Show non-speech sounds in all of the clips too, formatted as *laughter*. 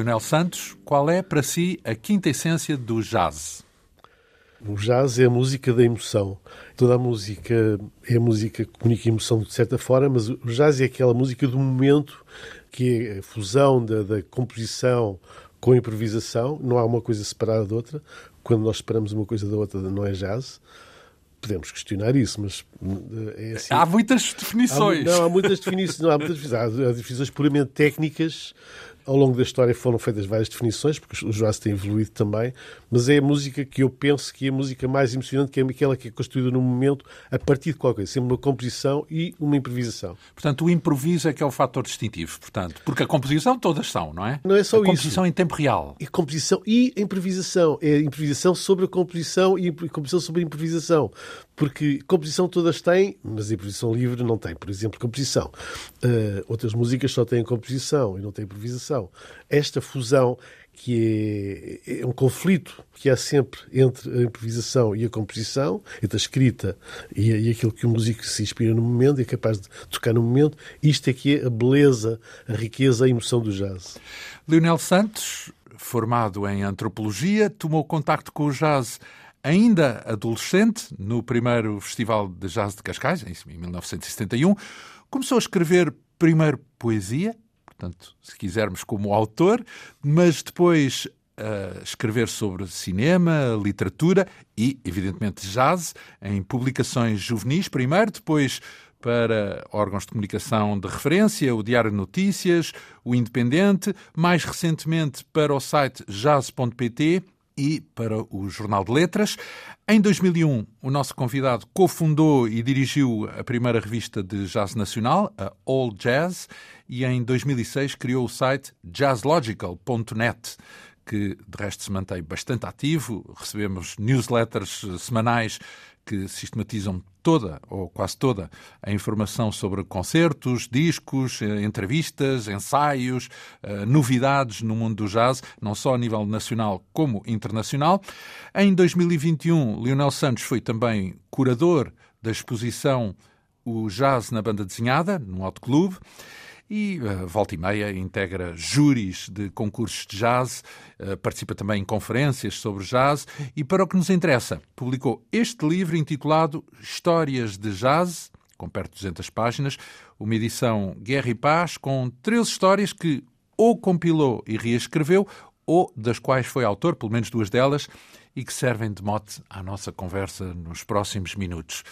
Olá, Leonel Santos. Qual é para si a quinta essência do jazz? O jazz é a música da emoção. Toda a música é a música que comunica emoção de certa forma, mas o jazz é aquela música do momento que é a fusão da, da composição com a improvisação. Não há uma coisa separada da outra. Quando nós separamos uma coisa da outra, não é jazz podemos questionar isso, mas eh, é assim. Há muitas definições. Há, não, há muitas definições, não, há muitas definições. Há definições puramente técnicas ao longo da história foram feitas várias definições, porque o jazz tem evoluído também, mas é a música que eu penso que é a música mais emocionante, que é aquela que é construída no momento a partir de qualquer coisa, sempre uma composição e uma improvisação. Portanto, o improviso é que é o fator distintivo, portanto, porque a composição todas são, não é? Não é só a isso. Composição em tempo real. E composição e a improvisação. É a improvisação sobre a composição e a composição sobre a improvisação. Porque composição todas têm, mas improvisação livre não tem. Por exemplo, composição. Uh, outras músicas só têm composição e não têm improvisação. Esta fusão que é, é, um conflito que há sempre entre a improvisação e a composição, entre a escrita e, e aquilo que o músico se inspira no momento e é capaz de tocar no momento. Isto é que é a beleza, a riqueza, a emoção do jazz. Leonel Santos, formado em antropologia, tomou contacto com o jazz ainda adolescente, no primeiro Festival de Jazz de Cascais, em 1971. Começou a escrever primeiro poesia, portanto, se quisermos, como autor, mas depois uh, escrever sobre cinema, literatura e, evidentemente, jazz, em publicações juvenis primeiro, depois para órgãos de comunicação de referência, o Diário de Notícias, o Independente, mais recentemente para o site jazz.pt e para o Jornal de Letras. Em 2001, o nosso convidado cofundou e dirigiu a primeira revista de jazz nacional, a All Jazz, e em 2006 criou o site jazzlogical.net, que de resto se mantém bastante ativo. Recebemos newsletters semanais que sistematizam toda ou quase toda a informação sobre concertos, discos, eh, entrevistas, ensaios, eh, novidades no mundo do jazz, não só a nível nacional como internacional. Em 2021, Leonel Santos foi também curador da exposição O Jazz na Banda Desenhada, no Alto Clube e uh, volta e meia integra júris de concursos de jazz, uh, participa também em conferências sobre jazz e para o que nos interessa, publicou este livro intitulado Histórias de Jazz, com perto de 200 páginas, uma edição Guerra e Paz com 13 histórias que ou compilou e reescreveu ou das quais foi autor, pelo menos duas delas, e que servem de mote à nossa conversa nos próximos minutos.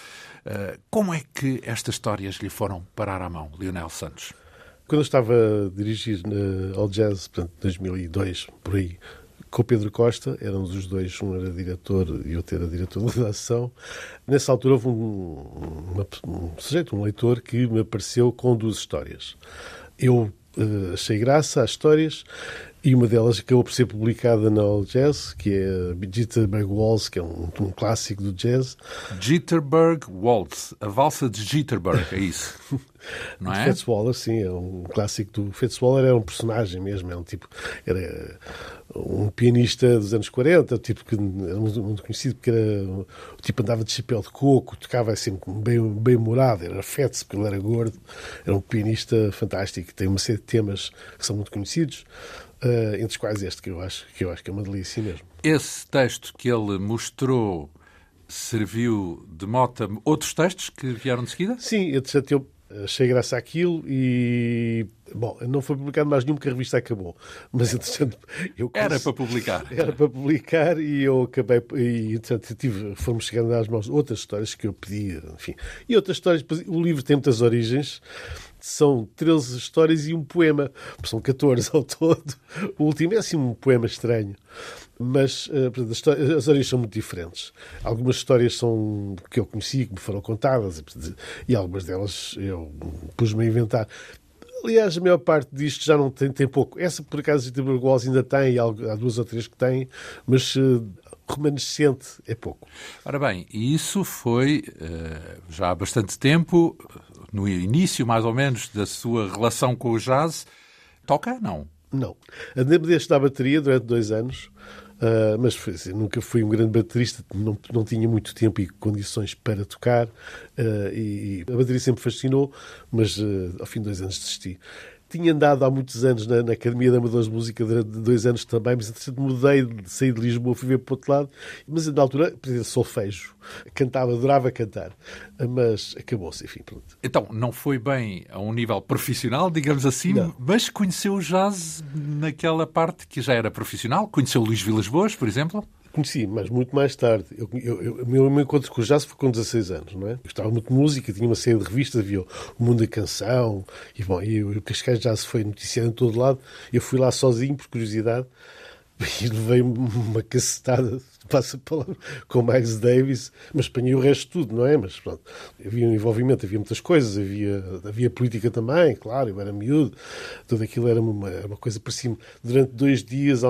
Uh, como é que estas histórias lhe foram parar à mão, Lionel Santos? Quando eu estava a dirigir uh, ao Jazz, portanto, 2002, por aí, com o Pedro Costa, éramos os dois, um era diretor e outro era diretor de redação. Nessa altura houve um, uma, um sujeito, um leitor, que me apareceu com duas histórias. Eu uh, achei graça às histórias e uma delas acabou por ser publicada na All Jazz, que é Jitterbug Waltz, que é um, um, clássico do jazz. Jitterbug Waltz, a valsa de Jitterbug, é isso? *laughs* Não é? Fats Waller, sim, é um clássico do. Fats Waller era um personagem mesmo, é um tipo. Era um pianista dos anos 40, tipo que era muito conhecido porque era, o tipo andava de chapéu de coco, tocava assim bem, bem humorado, era Fats porque ele era gordo, era um pianista fantástico, tem uma série de temas que são muito conhecidos. Uh, entre os quais este que eu acho que eu acho que é uma delícia mesmo. Esse texto que ele mostrou serviu de mota outros textos que vieram de seguida? Sim, entretanto eu achei graça àquilo e bom, não foi publicado mais nenhum porque a revista acabou. Mas entretanto eu era para publicar. Era para publicar e eu acabei e entretanto tive, fomos chegando às mãos outras histórias que eu pedi, enfim. E outras histórias, o livro tem muitas origens são 13 histórias e um poema. São 14 ao todo. O último é assim um poema estranho. Mas uh, as histórias são muito diferentes. Algumas histórias são que eu conheci, que me foram contadas, e algumas delas eu pus-me a inventar. Aliás, a maior parte disto já não tem, tem pouco. Essa, por acaso, de Burgos ainda tem, há duas ou três que têm, mas uh, remanescente é pouco. Ora bem, isso foi uh, já há bastante tempo no início, mais ou menos, da sua relação com o jazz. Toca? Não. Não. Andei-me desde a bateria durante dois anos, uh, mas foi, assim, nunca fui um grande baterista, não, não tinha muito tempo e condições para tocar, uh, e, a bateria sempre fascinou, mas uh, ao fim de dois anos desisti. Tinha andado há muitos anos na, na Academia de Amadores de Música durante dois anos também, mas entretanto mudei de sair de Lisboa, fui ver para o outro lado, mas na altura, por exemplo, solfejo. Cantava, adorava cantar, mas acabou-se, enfim, pronto. Então, não foi bem a um nível profissional, digamos assim, não. mas conheceu o jazz naquela parte que já era profissional? Conheceu Luís Vilas Boas, por exemplo? Conheci, mas muito mais tarde. Eu, eu, eu, o meu encontro com o jazz foi com 16 anos, não é? Eu gostava muito de música, tinha uma série de revistas, havia o Mundo da Canção, e bom, e o Cascais Jazz foi noticiado em todo lado. Eu fui lá sozinho, por curiosidade, *laughs* e levei uma cacetada passa a palavra, com Miles Davis, mas apanhei o resto de tudo, não é? Mas pronto, havia um envolvimento, havia muitas coisas, havia, havia política também, claro, eu era miúdo, tudo aquilo era uma, uma coisa por cima. Durante dois dias,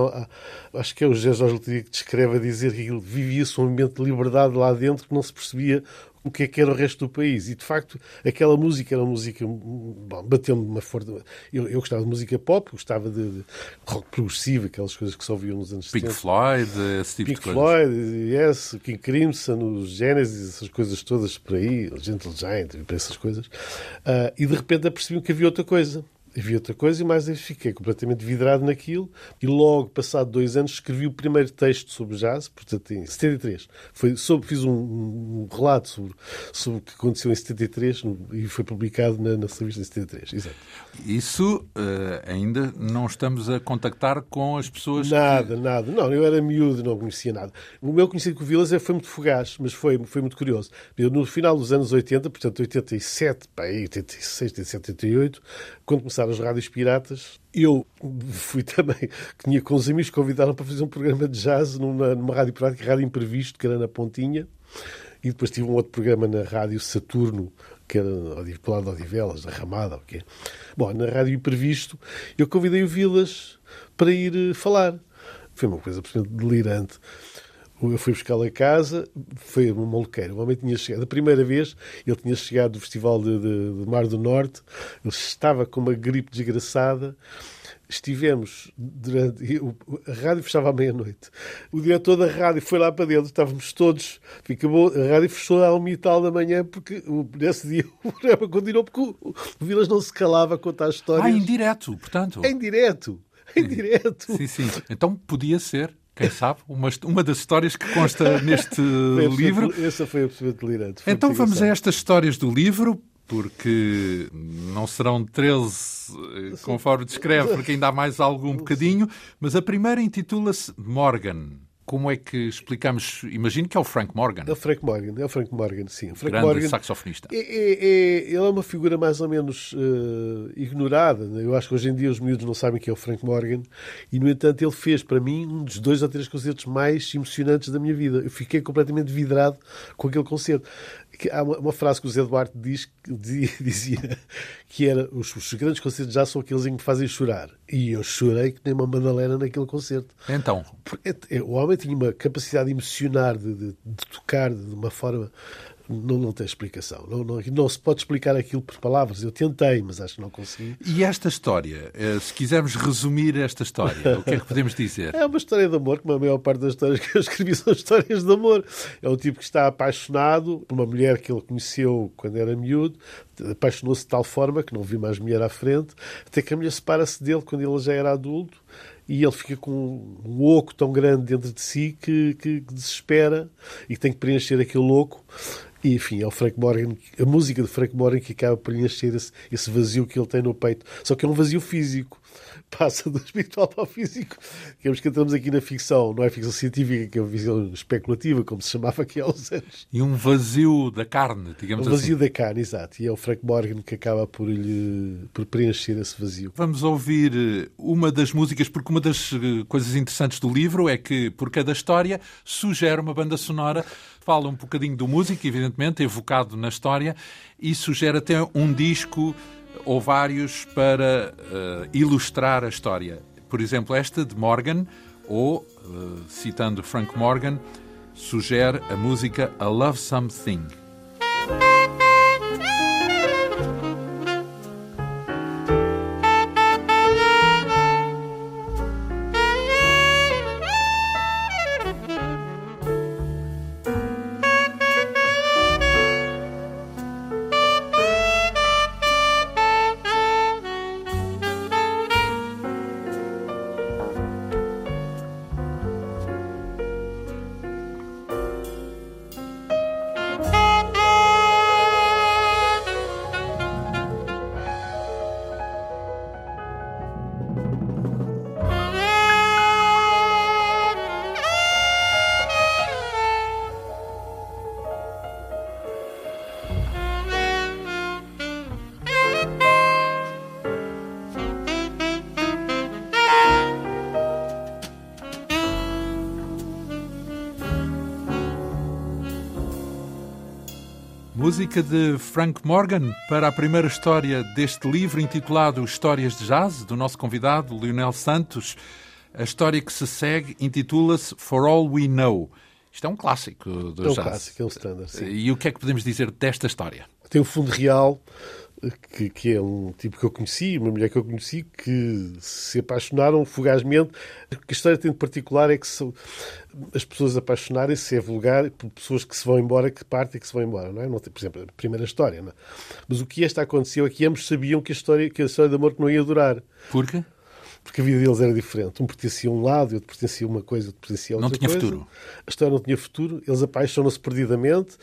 acho que é o José Jorge que descreve a dizer que vivia-se um ambiente de liberdade lá dentro que não se percebia o que é que era o resto do país. E, de facto, aquela música era uma música... Bateu-me de uma força... Eu, eu, gostava de música pop, gostava de, de, rock progressivo, aquelas coisas que só ouviam nos anos Pink 70. Floyd, esse tipo Pink de Floyd, yes, King Crimson, os Genesis, essas coisas todas por aí, Gentle Giant, essas coisas. Uh, e, de repente, apercebi que havia outra coisa havia outra coisa e mais fiquei completamente vidrado naquilo e logo, passado dois anos, escrevi o primeiro texto sobre jazz, portanto em 73. Foi sobre, fiz um, um, relato sobre, sobre o que aconteceu em 73 e foi publicado na, na revista em 73. Exato. Isso uh, ainda não estamos a contactar com as pessoas Nada, que... nada. Não, eu era miúdo, não conhecia nada. O meu conhecimento com o Vilas foi muito fugaz, mas foi, foi muito curioso. Eu, no final dos anos 80, portanto 87, pá, 86, 87, 88, quando começaram as rádios piratas, eu fui *laughs* também, tinha com os amigos que convidaram para fazer um programa de jazz numa, numa rádio pirata, rádio imprevisto, que era na Pontinha, e depois tive um outro programa na rádio Saturno, que era do lado de Odivelas, da Ramada, o quê. Bom, na rádio imprevisto, eu convidei o Vilas para ir eh, falar. Foi uma coisa absolutamente delirante. Eu fui buscá-lo a casa, foi uma maluqueira. O homem tinha chegado, a primeira vez, ele tinha chegado do Festival de, de, de Mar do Norte, ele estava com uma gripe desgraçada. Estivemos durante. A rádio fechava à meia-noite. O diretor da rádio foi lá para dentro, estávamos todos. Acabou, a rádio fechou à uma e tal da manhã, porque nesse dia *laughs* o programa continuou, porque o, o Vilas não se calava a contar histórias. Ah, em direto, portanto. Em direto. Em direto. Sim, sim. Então podia ser quem sabe, uma, uma das histórias que consta neste *laughs* livro. Essa foi absolutamente delirante. Foi então vamos a estas histórias do livro, porque não serão 13 eh, conforme descreve, porque ainda há mais algum bocadinho, mas a primeira intitula-se Morgan. Como é que explicamos? Imagino que é o Frank Morgan. É o Frank Morgan, é o Frank Morgan, sim. O Frank Grande Morgan saxofonista. É, é, é, ele é uma figura mais ou menos uh, ignorada. Né? Eu acho que hoje em dia os miúdos não sabem quem é o Frank Morgan e, no entanto, ele fez para mim um dos dois ou três concertos mais emocionantes da minha vida. Eu fiquei completamente vidrado com aquele concerto há uma, uma, frase que o Zé Duarte diz, *laughs* dizia que era os, os, grandes concertos já são aqueles em que me fazem chorar. E eu chorei que nem uma Madalena naquele concerto. Então? Porque, é, o homem tinha uma capacidade de emocionar, de, de, de tocar de uma forma não, não tem explicação. Não, não, não se pode explicar aquilo por palavras. Eu tentei, mas acho que não consegui. E esta história, eh, se quisermos resumir esta história, o que é que podemos dizer? *laughs* É uma história de amor, como a maior parte das histórias que eu escrevi *laughs* são histórias de amor. É um tipo que está apaixonado por uma mulher que ele conheceu quando era miúdo, apaixonou-se de tal forma que não viu mais mulher à frente, até que a mulher separa-se dele quando ele já era adulto e ele fica com um oco tão grande dentro de si que, que, que desespera e tem que preencher aquele oco e, enfim, é o Frank Morgan, a música de Frank Morgan que acaba por preencher esse, esse vazio que ele tem no peito. Só que é um vazio físico. *laughs* Passa do espiritual para o físico. Digamos que entramos aqui na ficção, não é ficção científica, que é uma visão especulativa, como se chamava aqui há uns anos. E um vazio da carne, digamos um vazio assim. da carne, exato. E é o Frank Morgan que acaba por, lhe, por preencher esse vazio. Vamos ouvir eh, uma das músicas, porque uma das eh, coisas interessantes do livro é que, por cada história, sugere uma banda sonora fala um bocadinho do músico, evidentemente, evocado na história, e sugere até um disco ou vários para uh, ilustrar a história. Por exemplo, esta de Morgan, ou, uh, citando Frank Morgan, sugere a música A Love Something. Música de Frank Morgan para a primeira história deste livro intitulado Histórias de Jazz, do nosso convidado Leonel Santos. A história que se segue intitula-se For All We Know. Isto é um clássico do é um jazz. clássico, é um standard. Sim. E o que é que podemos dizer desta história? Tem o fundo real, que, que, é um tipo que eu conheci, uma mulher que eu conheci, que se apaixonaram fugazmente. O que a história tem de particular é que são, as pessoas apaixonarem-se é vulgar por pessoas que se vão embora, que partem e que se vão embora, não é? Não tem, por exemplo, a primeira história, não é? Mas o que esta aconteceu é que ambos sabiam que a história, que a história de amor não ia durar. Por quê? porque a vida deles era diferente. Um pertencia a um lado, outro pertencia a uma coisa, outro pertencia a outra Não tinha coisa. futuro. A história não tinha futuro. Eles apaixonam-se perdidamente.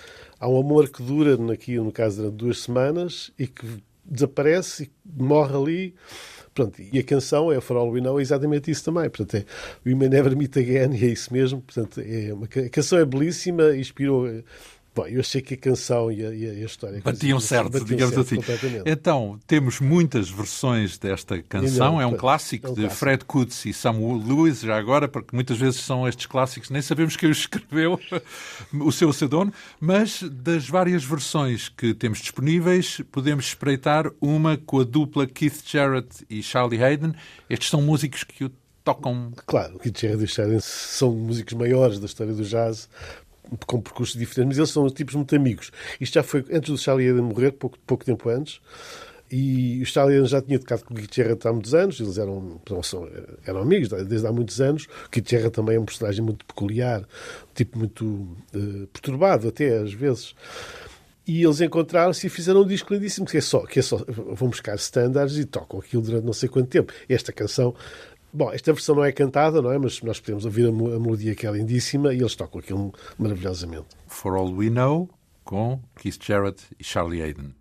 Há um amor que dura, aqui no caso, durante duas semanas e que desaparece e morre ali. Pronto, e a canção é For All We Know é exatamente isso também. Portanto, é We May Never Meet Again e é isso mesmo. Portanto, é uma, a canção é belíssima, inspirou... Bom, eu achei que a canção e a, e a história... Batiam certo, batiam digamos certo, assim. Então, temos muitas versões desta canção. Ainda É um clássico é um de clássico. Fred Kutz e Sam Lewis, já agora, porque muitas vezes são estes clássicos, nem sabemos quem os *laughs* escreveu, o seu pseudónimo, mas das várias versões que temos disponíveis, podemos espreitar uma com a dupla Keith Jarrett e Charlie Hayden. Estes são músicos que o tocam Claro, o Keith Jarrett e o Sheridan são músicos maiores da história do jazz, com percursos diferentes, mas eles são tipos muito amigos. Isto já foi antes do Charlie Hayden morrer, pouco, pouco tempo antes, e o Hayden já tinha tocado com o Jarrett há muitos anos, eles eram, eram amigos desde há muitos anos. O Jarrett também é um personagem muito peculiar, tipo muito eh, perturbado até às vezes. E eles encontraram-se e fizeram um disco lindíssimo, que é só, que é só vão buscar standards e tocam aquilo durante não sei quanto tempo. Esta canção, bom, esta versão não é cantada, não é? Mas nós podemos ouvir a, melodia que é lindíssima e eles tocam aquilo maravilhosamente. For All We Know com Keith Jarrett e Charlie Hayden.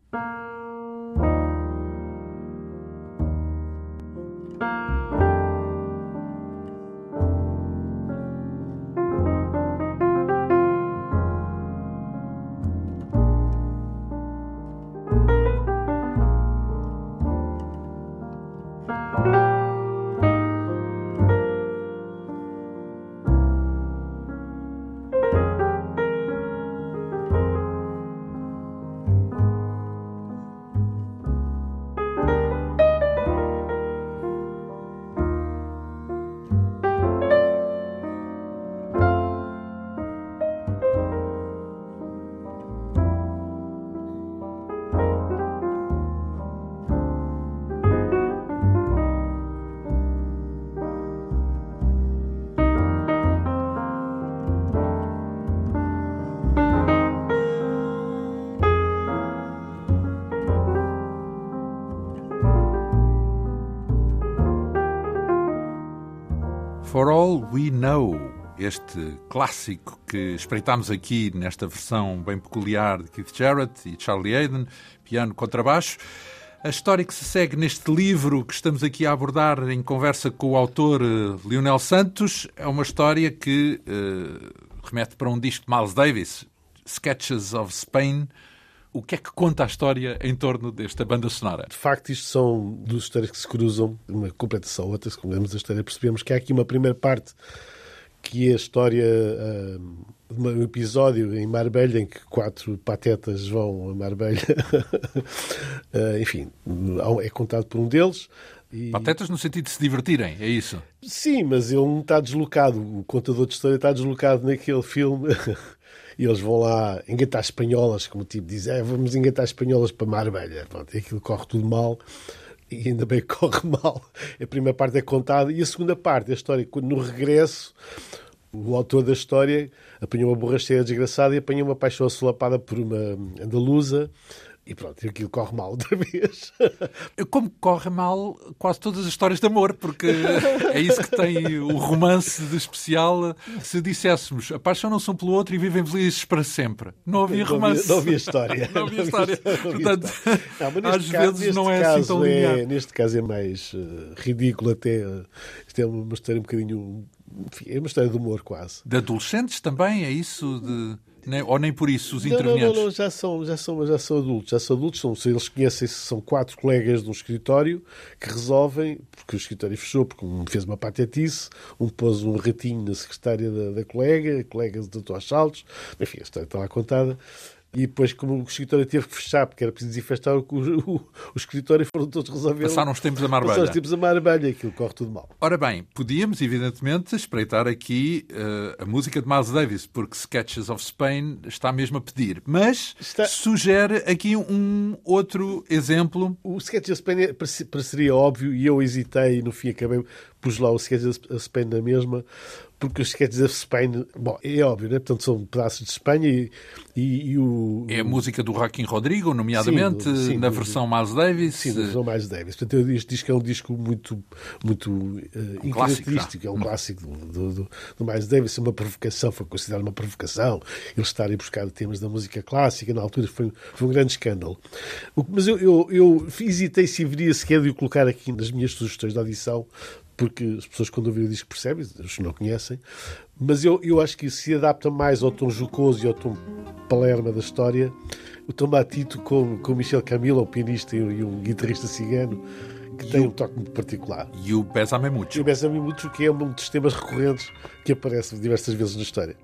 We Know, este clássico que espreitámos aqui nesta versão bem peculiar de Keith Jarrett e Charlie Hayden, piano contrabaixo. A história que se segue neste livro que estamos aqui a abordar em conversa com o autor eh, Lionel Santos é uma história que eh, remete para um disco de Miles Davis, Sketches of Spain. O que é que conta a história em torno desta banda sonora? De facto, isto são duas histórias que se cruzam, uma completa só outra. Se lemos a história, percebemos que há aqui uma primeira parte que é a história ah, de um episódio em Marbella em que quatro patetas vão a Marbella. *laughs* Ah, enfim, é contado por um deles. E... Patetas no sentido de se divertirem, é isso? Sim, mas ele não está deslocado. O contador de história está deslocado naquele filme. *laughs* E eles vão lá engatar espanholas, como o tipo diz, é, vamos engatar espanholas para Marbella. Pronto, e aquilo corre tudo mal. E ainda bem que *laughs* corre mal. A primeira parte é contada. E a segunda parte, a história, quando no regresso, o autor da história apanhou uma borracheira desgraçada e apanhou uma paixão assolapada por uma andaluza. E pronto, e aquilo corre mal *laughs* outra vez. Como corre mal quase todas as histórias de amor, porque é isso que tem o romance de especial. Se disséssemos apaixonam-se um pelo outro e vivem felizes para sempre, não havia romance. Não havia história. *laughs* Não havia história. Não havia Portanto, história. Não, neste às caso- vezes não é assim tão é- linear. Neste caso é mais eh, ridículo até. eh, Isto é uma história um bocadinho... Enfim, é uma história de humor quase. De adolescentes também, é isso? De... nem- ou nem por isso os Não, não, intervenientes? não, não, já são, já são, já são adultos, já são adultos, são, eles conhecem-se, são quatro colegas de um escritório que resolvem, porque o escritório fechou, porque um fez uma patetice, um pôs um ratinho na secretária da, da colega, a colega tratou aos saltos, enfim, a história está lá contada. E depois, como o escritório teve que fechar, porque era preciso desinfestar o, o, o escritório, foram todos resolver. Passaram os tempos a Marbella. Passaram os tempos a Marbella, aquilo corre tudo mal. Ora bem, podíamos, evidentemente, espreitar aqui uh, a música de Miles Davis, porque Sketches of Spain está mesmo a pedir. Mas está... sugere aqui um outro exemplo. O Sketches of Spain é, pareceria óbvio e eu hesitei e no fim acabei pus lá o Sketches of Spain na mesma, porque os Sketches of Spain, bom, é óbvio, né? portanto são pedaços de Espanha e, e, e o... É a música do Joaquim Rodrigo, nomeadamente, sim, sim, na do, versão Miles Davis. Sim, na versão Miles Davis. Portanto, este disco é um disco muito, muito uh, um característico, é um clássico do, do, do, Miles Davis, é uma provocação, foi considerado uma provocação, eles estarem a buscar temas da música clássica, na altura foi, foi um grande escândalo. Mas eu, eu, eu hesitei se haveria sequer de o colocar aqui nas minhas sugestões de audição, porque as pessoas quando ouvem o disco percebem, os que não conhecem, mas eu, eu acho que se adapta mais ao tom jocoso e ao tom palerma da história, o Tomatito com, com Michel Camilo, o pianista e um guitarrista cigano, que e tem o... um toque muito particular. E o Besame Mucho. E o Besame Mucho, que é um dos temas recorrentes que aparece diversas vezes na história.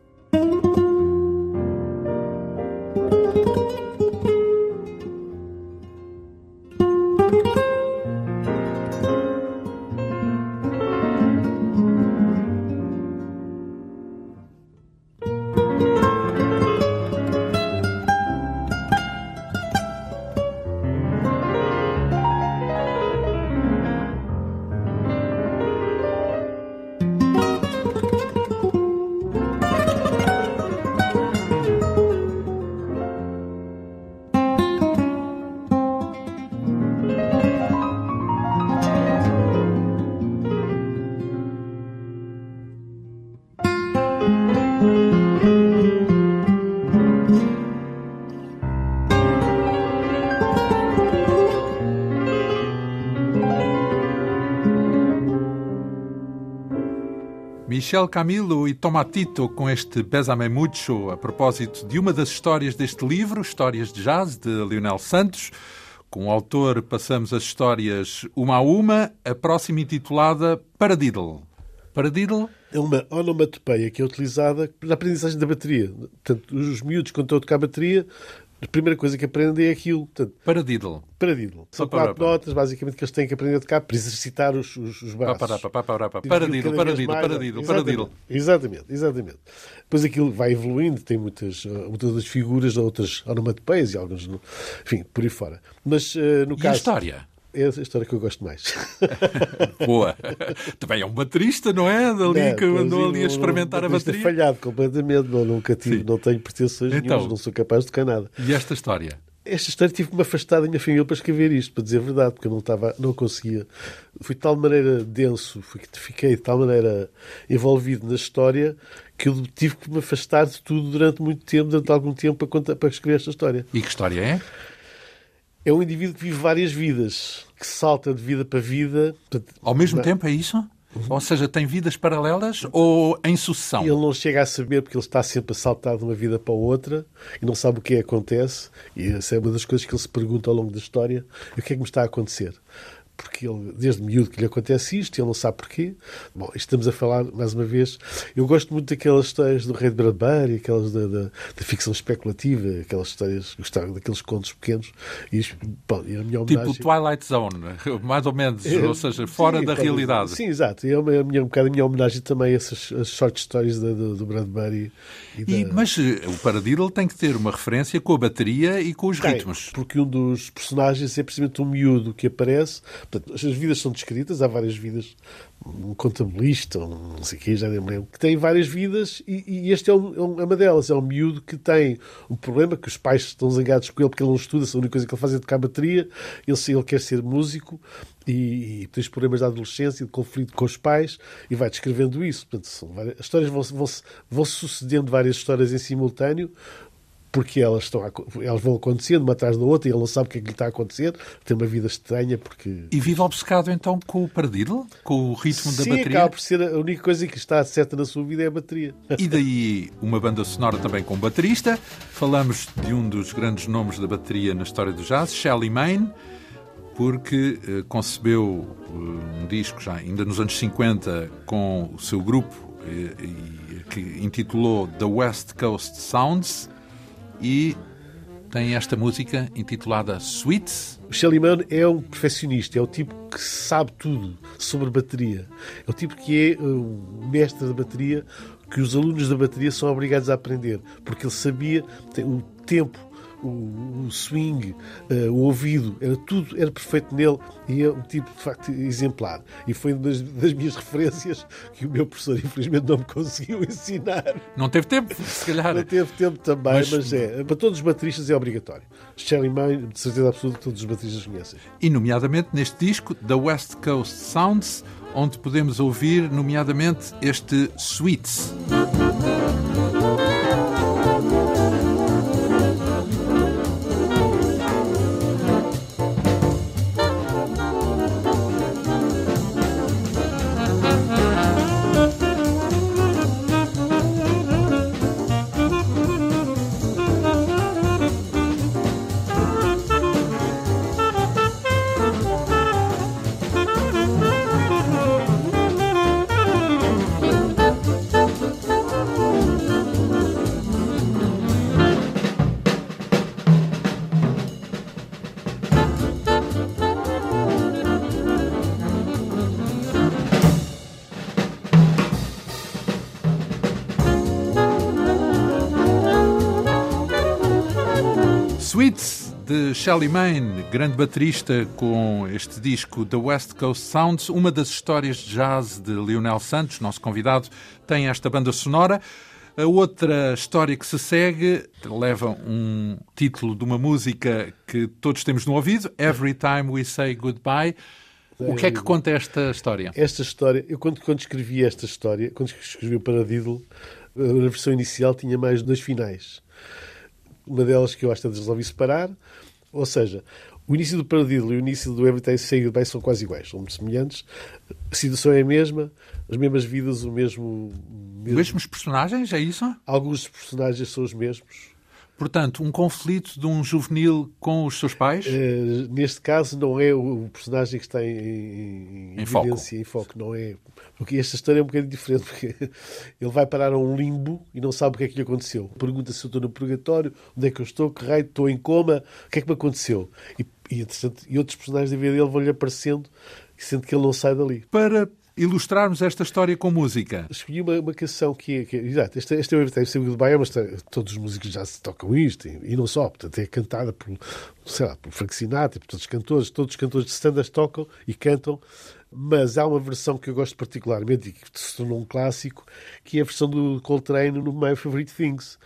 Michel Camilo e Tomatito com este Besame Mucho a propósito de uma das histórias deste livro, Histórias de Jazz, de Lionel Santos. Com o autor passamos as histórias uma a uma, a próxima intitulada Paradiddle. Paradiddle? É uma onomatopeia que é utilizada na aprendizagem da bateria. Portanto, os miúdos, quando estão a tocar bateria, a primeira coisa que aprendem é aquilo. Portanto, paradiddle. Paradiddle. São quatro notas, basicamente, que eles têm que aprender a tocar para exercitar os, os, os braços. Paradiddle, paradiddle, paradiddle, paradiddle. Exatamente, exatamente. Depois aquilo vai evoluindo, tem muitas, uh, muitas figuras, outras onomatopeias e alguns, enfim, por aí fora. Mas, uh, no e caso... a história? É a história que eu gosto mais. *laughs* Boa. Também é um baterista, não é? Dali não, que andou ali a experimentar um, a bateria. falhado completamente. Não, nunca tive, não tenho pretensões então, nenhumas, não sou capaz de tocar nada. E esta história? Esta história tive que me afastar da minha família para escrever isto, para dizer a verdade, porque eu não, estava, não conseguia. Fui de tal maneira denso, fui, fiquei de tal maneira envolvido na história que eu tive que me afastar de tudo durante muito tempo, durante algum tempo, para, contar, para escrever esta história. E que história é? É um indivíduo que vive várias vidas, que salta de vida para vida. Ao mesmo não. tempo, é isso? Ou seja, tem vidas paralelas ou em sucessão? Ele não chega a saber porque ele está sempre a saltar de uma vida para outra e não sabe o que é que acontece. E essa é uma das coisas que ele se pergunta ao longo da história: o que é que me está a acontecer? Porque ele, desde miúdo que lhe acontece isto, ele não sabe porquê. Bom, estamos a falar, mais uma vez, eu gosto muito daquelas histórias do Rei de Bradbury, aquelas da, da, da, ficção especulativa, aquelas histórias, gostava daqueles contos pequenos. E, bom, e a minha tipo homenagem... Tipo Twilight Zone, *laughs* mais ou menos, é, ou seja, fora sim, da realidade. Sim, exato. É uma, a minha, um bocado a minha homenagem também a essas as short stories da, do, do Bradbury. E e, Mas eh, o Paradiddle tem que ter uma referência com a bateria e com os tem, ritmos. Porque um dos personagens é precisamente um miúdo que aparece Portanto, as vidas são descritas, há várias vidas, um contabilista, um não sei o quê, já nem me lembro, que tem várias vidas e, e este é, um, é, uma delas. É um miúdo que tem um problema, que os pais estão zangados com ele porque ele não estuda, a única coisa que ele faz é tocar bateria, ele, ele quer ser músico e, e tem os problemas da adolescência, de conflito com os pais e vai descrevendo isso. Portanto, várias, as histórias vão, vão, vão sucedendo várias histórias em simultâneo, porque elas, estão a, elas vão acontecendo uma atrás da outra e ele não sabe o que é que lhe está a acontecer, tem uma vida estranha porque... E vive obcecado então com o perdido? Com o ritmo Sim, da bateria? Sim, acaba por ser a única coisa que está certa na sua vida é a bateria. E daí uma banda sonora também com baterista. Falamos de um dos grandes nomes da bateria na história do jazz, Shelly Maine, porque eh, concebeu eh, um disco já ainda nos anos 50 com o seu grupo eh, que intitulou The West Coast Sounds e tem esta música intitulada Sweets. O Shelly Manne é um perfeccionista, é o tipo que sabe tudo sobre bateria. É o tipo que é o mestre da bateria, que os alunos da bateria são obrigados a aprender, porque ele sabia o tempo o, o swing, uh, o ouvido, era tudo, era perfeito nele e é um tipo de facto exemplar. E foi uma das, das, minhas *laughs* referências que o meu professor, infelizmente, não me conseguiu *laughs* ensinar. Não teve tempo, se calhar. Não teve tempo também, mas, mas é, para todos os bateristas é obrigatório. Shelley May, de certeza absoluta, todos os bateristas conhecem. E, nomeadamente, neste disco, The West Coast Sounds, onde podemos ouvir, nomeadamente, este Sweets. De Shelly Main, grande baterista com este disco The West Coast Sounds. Uma das histórias de jazz de Lionel Santos, nosso convidado, tem esta banda sonora. A outra história que se segue leva um título de uma música que todos temos no ouvido, Every Time We Say Goodbye. O que é que conta esta história? Esta história, eu quando, quando escrevi esta história, quando escrevi o Paradiddle, a versão inicial tinha mais dois finais uma delas que eu acho que resolvi separar, ou seja, o início do Paradiddle e o início do Everyday Say Goodbye são quase iguais, são muito semelhantes. A situação é a mesma, as mesmas vidas, o mesmo... mesmo... Mesmos personagens, é isso? Alguns dos personagens são os mesmos. Portanto, um conflito de um juvenil com os seus pais? Uh, neste caso, não é o personagem que está em, em, em evidência, foco. em foco. Não é, porque esta história é um bocadinho diferente, porque *laughs* ele vai parar a um limbo e não sabe o que é que lhe aconteceu. Pergunta se eu estou no purgatório, onde é que eu estou, que raio, estou em coma, o que é que me aconteceu? E, e, e outros personagens da vida dele vão-lhe aparecendo, sendo que ele não sai dali. Para ilustrarmos esta história com música? Escolhi uma, uma canção que é, é, Exato, esta, esta é o Everytime Say Goodbye, mas todos os músicos já se tocam isto, e, e, não só, portanto, é cantada por, sei lá, por Frank Sinatra, por todos os cantores, todos os cantores de standards tocam e cantam, mas há uma versão que eu gosto particularmente e que se tornou um clássico, que é a versão do Coltrane no My Favorite Things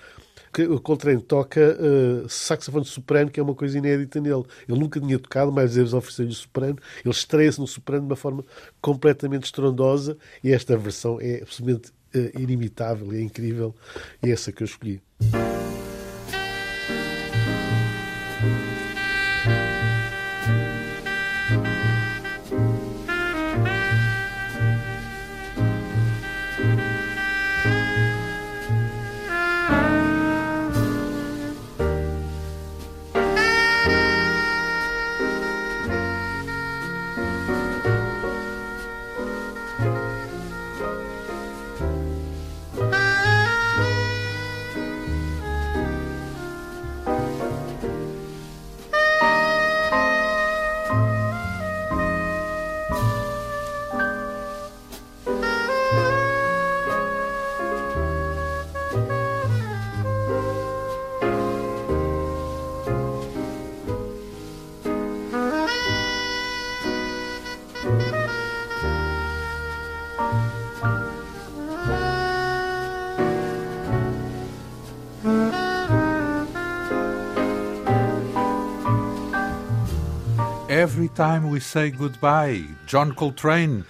o Coltrane toca uh, saxofone soprano, que é uma coisa inédita nele. Ele nunca tinha tocado, mais vezes ofereceu-lhe o soprano. Ele estreia-se no soprano de uma forma completamente estrondosa e esta versão é absolutamente uh, inimitável, é incrível. E é essa que eu escolhi. Time We Say Goodbye, John Coltrane,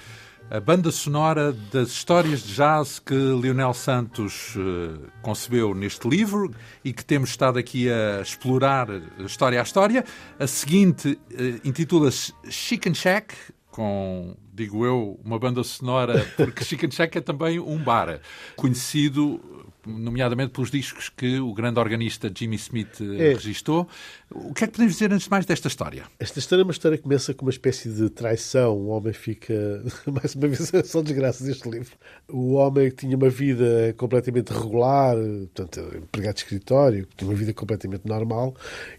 a banda sonora das histórias de jazz que Lionel Santos uh, concebeu neste livro e que temos estado aqui a explorar história a história. A seguinte uh, intitula-se Chicken Shack, com, digo eu, uma banda sonora, porque Chicken Shack é também um bar, conhecido nomeadamente pelos discos que o grande organista Jimmy Smith é. registou. O que é que podemos dizer antes de mais desta história? Esta história é uma história que começa com uma espécie de traição. O homem fica. *laughs* Mais uma vez, *laughs* são desgraças deste livro. O homem tinha uma vida completamente regular, portanto, empregado de escritório, tinha uma vida completamente normal,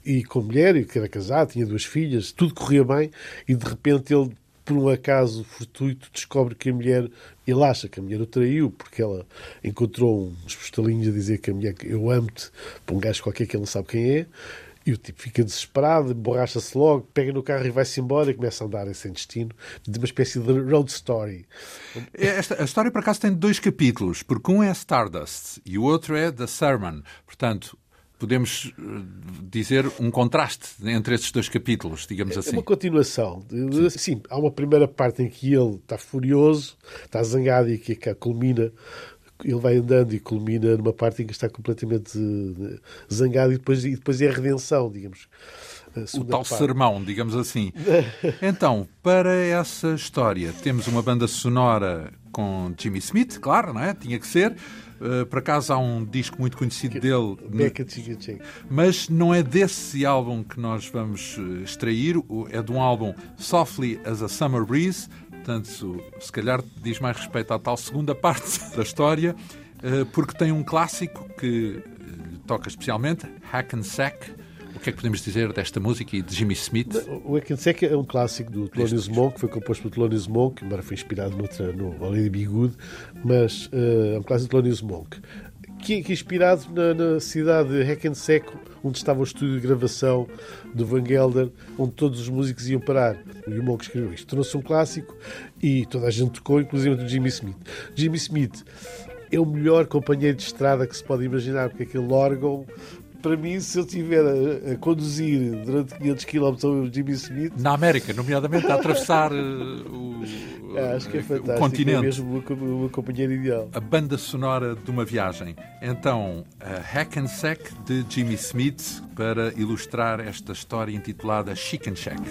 e com mulher, e que era casado, tinha duas filhas, tudo corria bem, e de repente ele por um acaso fortuito, descobre que a mulher, ele acha que a mulher o traiu, porque ela encontrou uns postalinhos a dizer que a mulher, eu amo-te, para um gajo qualquer que ele não sabe quem é, e o tipo fica desesperado, borracha-se logo, pega no carro e vai-se embora e começa a andar sem destino, de uma espécie de road story. É, esta, a história, por acaso, tem dois capítulos, porque um é Stardust e o outro é The Sermon. Portanto, podemos eh, dizer, um contraste entre esses dois capítulos, digamos assim. É uma continuação. Sim. Sim, há uma primeira parte em que ele está furioso, está zangado e que culmina ele vai andando e culmina numa parte em que está completamente eh, zangado e depois, e depois é a redenção, digamos. A o tal parte. sermão, digamos assim. *laughs* então, para essa história, temos uma banda sonora com Jimmy Smith, claro, não é? Tinha que ser. Uh, por acaso há um disco muito conhecido dele, mas não é desse álbum que nós vamos eh, extrair, é de um álbum Softly as a Summer Breeze, portanto, se calhar diz mais respeito à tal segunda *laughs* parte da história, uh, porque tem um clássico que toca especialmente, Hack and Sack, que é que podemos dizer desta música e de Jimmy Smith? O Hackensack é um clássico do Thelonious Monk, foi composto por Thelonious Monk, embora foi inspirado noutra, no Lady Be Good, mas uh, é um clássico do Thelonious Monk. Que, que é inspirado na, na, cidade de Hackensack, onde estava o estúdio de gravação do Van Gelder, onde todos os músicos iam parar. E o Monk escreveu isto. Tornou-se um clássico e toda a gente tocou, inclusive o Jimmy Smith. Jimmy Smith é o melhor companheiro de estrada que se pode imaginar, porque aquele órgão para mim, se eu estiver a, a, conduzir durante 500 km o Jimmy Smith. Na América, nomeadamente, a atravessar uh, o, é, acho que é fantástico, o continente. É mesmo o meu companheiro ideal. A banda sonora de uma viagem. Então, a Hack and Sack de Jimmy Smith para ilustrar esta história intitulada Chicken Shack.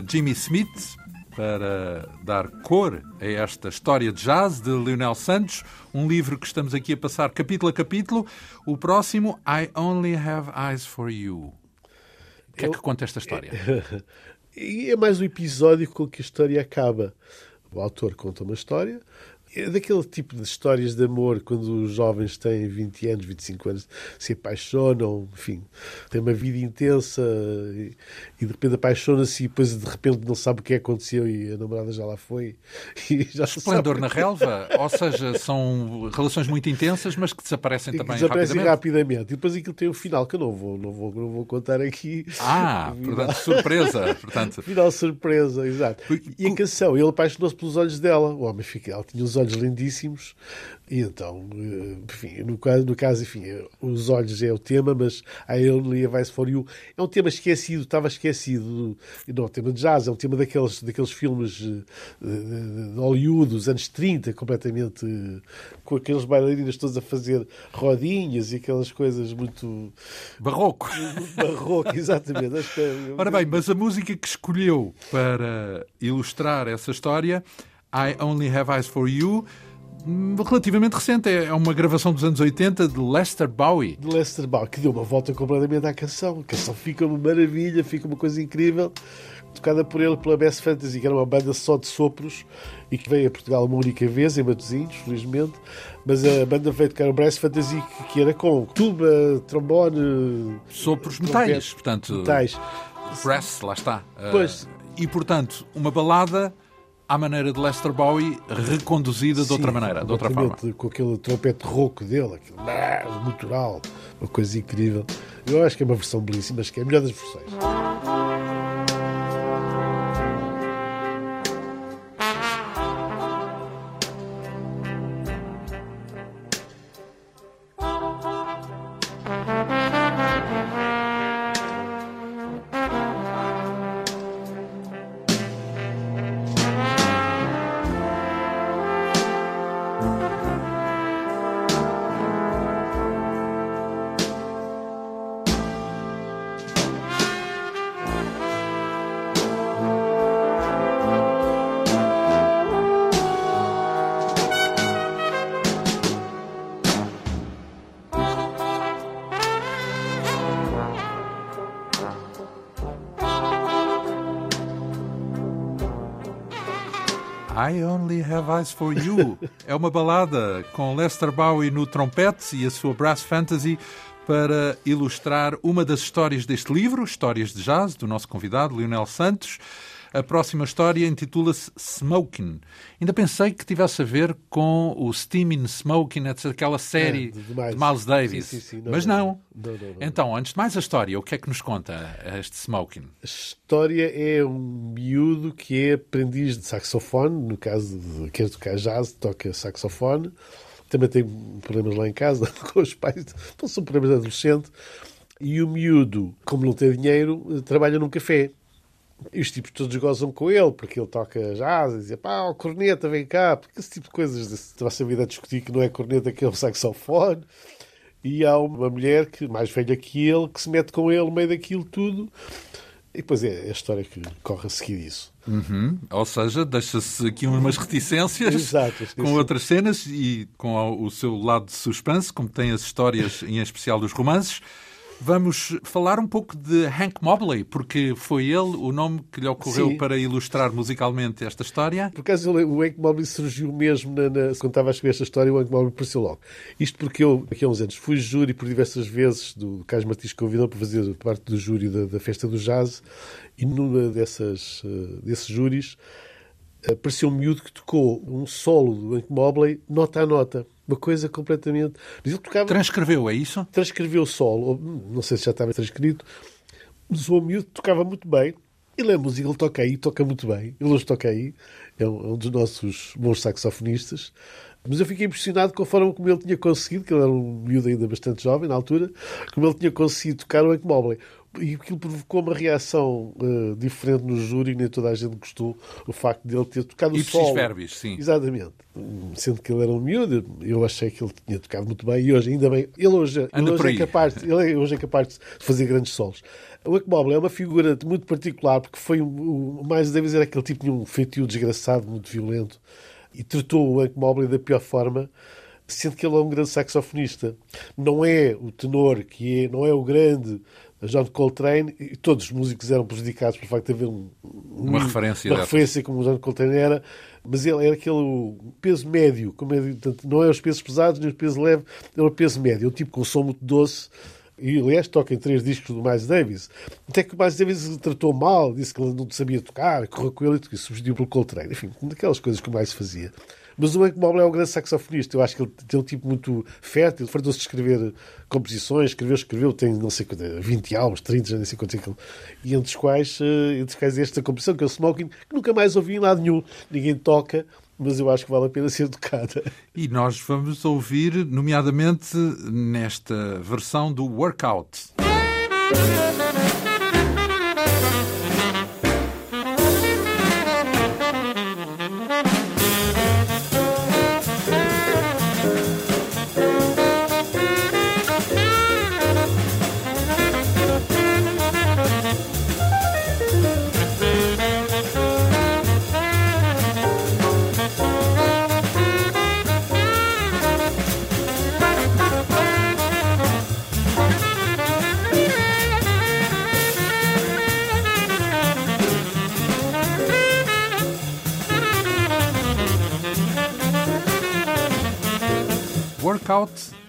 De Jimmy Smith para dar cor a esta história de jazz de Leonel Santos, um livro que estamos aqui a passar capítulo a capítulo. O próximo, I Only Have Eyes for You. O que é que conta esta história? *laughs* É mais um episódio com que a história acaba. O autor conta uma história, é daquele tipo de histórias de amor, quando os jovens têm 20 anos, 25 anos, se apaixonam, enfim, têm uma vida intensa e, e de repente apaixona-se e depois de repente não sabe o que aconteceu e a namorada já lá foi. *laughs* E já Esplendor sabe. na relva, ou seja, são relações muito intensas, mas que desaparecem também desaparecem rapidamente. rapidamente. E depois aquilo tem o um final que eu não vou, não vou, não vou contar aqui. Ah, *laughs* portanto, surpresa. Portanto. *laughs* Final surpresa, exato. E a canção, ele apaixonou-se pelos olhos dela. O homem fica, ela tinha os olhos lindíssimos. E então, eh, enfim, no caso, no caso enfim, os olhos é o tema, mas I Only Eyes For You é um tema esquecido, estava esquecido. Não, é um tema de jazz, é um tema daqueles, daqueles filmes eh, de, Hollywood dos anos 30, completamente com aqueles bailarinas todos a fazer rodinhas e aquelas coisas muito. Barroco. Barroco, exatamente. É... Ora bem, mas a música que escolheu para ilustrar essa história I Only Have Eyes for You, relativamente recente. É uma gravação dos anos 80 de Lester Bowie. De Lester Bowie, que deu uma volta completamente à canção. A canção fica uma maravilha, fica uma coisa incrível. Tocada por ele pela Best Fantasy, que era uma banda só de sopros e que veio a Portugal uma única vez, em Matosinhos, felizmente. Mas a banda veio tocar o Best Fantasy, que era com tuba, trombone. Sopros metais, portanto. Metais. Brass, lá está. Pois. Uh, e portanto, uma balada à maneira de Lester Bowie, reconduzida de outra Sim, maneira, de outra forma. Com aquele trompete rouco dele, aquele brrr, gutural, uma coisa incrível. Eu acho que é uma versão belíssima, acho que é a melhor das versões. I Only Have Eyes for You é uma balada com Lester Bowie no trompete e a sua Brass Fantasy para ilustrar uma das histórias deste livro, Histórias de Jazz, do nosso convidado Lionel Santos. A próxima história intitula-se Smoking. Ainda pensei que tivesse a ver com o Steamin' Smoking, aquela série É, de- Miles. Davis. Sim, sim, sim. Não, Mas não, não. não. Então, antes de mais a história, o que é que nos conta este Smoking? A história é um miúdo que é aprendiz de saxofone, no caso de quer tocar jazz, toca saxofone. Também tem problemas lá em casa *laughs* com os pais, então são problemas de adolescente. E o miúdo, como não tem dinheiro, trabalha num café. E os tipos todos gozam com ele, porque ele toca jazz, e dizem, pá, corneta, vem cá, porque esse tipo de coisas, estava a vida a discutir que não é corneta, que é um saxofone. E há uma mulher que mais velha que ele que se mete com ele no meio daquilo tudo. E depois é a história que corre a seguir isso. Uhum. Ou seja, deixa-se aqui umas reticências Exato, com outras cenas e com o seu lado de suspense, como tem as histórias, em especial dos romances. Vamos falar um pouco de Hank Mobley, porque foi ele o nome que lhe ocorreu Sim. para ilustrar musicalmente esta história. Por acaso o Hank Mobley surgiu mesmo na, na, quando estava a escrever esta história, o Hank Mobley apareceu logo. Isto porque eu, aqui há uns anos, fui júri por diversas vezes do Carlos Martins que convidou para fazer parte do júri da, da Festa do Jazz e numa dessas, eh, desses júris apareceu um miúdo que tocou um solo do Hank Mobley nota a nota. Uma coisa completamente... Mas ele tocava... Transcreveu, é isso? transcreveu o solo, não sei se já estava transcrito, mas o miúdo tocava muito bem. Ele é músico, ele toca aí, toca muito bem. Ele hoje toca aí, é um, é um dos nossos bons saxofonistas. Mas eu fiquei impressionado com a forma como ele tinha conseguido, que ele era um miúdo ainda bastante jovem na altura, como ele tinha conseguido tocar o Hank Mobley. E aquilo provocou uma reação eh, diferente no júri, nem toda a gente gostou o facto de ele ter tocado o solo. verbis, sim. Exatamente. Sendo que ele era um miúdo, eu achei que ele tinha tocado muito bem e hoje, ainda bem, ele hoje, ele hoje, é capaz, ele é- hoje é capaz de fazer grandes solos. O Hank Mobley é uma figura muito particular porque foi o mais Davis era aquele tipo de um feitio desgraçado, muito violento e tratou o Hank Mobley da pior forma. Sendo que ele é um grande saxofonista. Não é o tenor que é, não é o grande John Coltrane, e todos os músicos eram prejudicados pelo facto de haver um, um- Uma referência uma referência como o John Coltrane era, mas ele era aquele peso médio, como é, portanto, não é os pesos pesados nem os pesos leves, é o peso médio, é um tipo com som muito doce. E, aliás, toca em três discos do Miles Davis. Até que o Miles Davis o tratou mal, disse que ele não sabia tocar, correu com ele e substituiu pelo Coltrane. Enfim, daquelas coisas que o Miles fazia. Mas o Hank Mobley é um grande saxofonista. Eu acho que ele tem um tipo muito fértil. Fartou-se de escrever composições. Escreveu, escreveu. Tem, não sei quanto, 20 álbuns, 30, já nem sei quantos é que ele... E entre os quais, eh, entre os quais esta composição, que é o Smoking, que nunca mais ouvi em lado nenhum. Ninguém toca, mas eu acho que vale a pena ser tocada. E nós vamos ouvir, nomeadamente, nesta versão do Workout.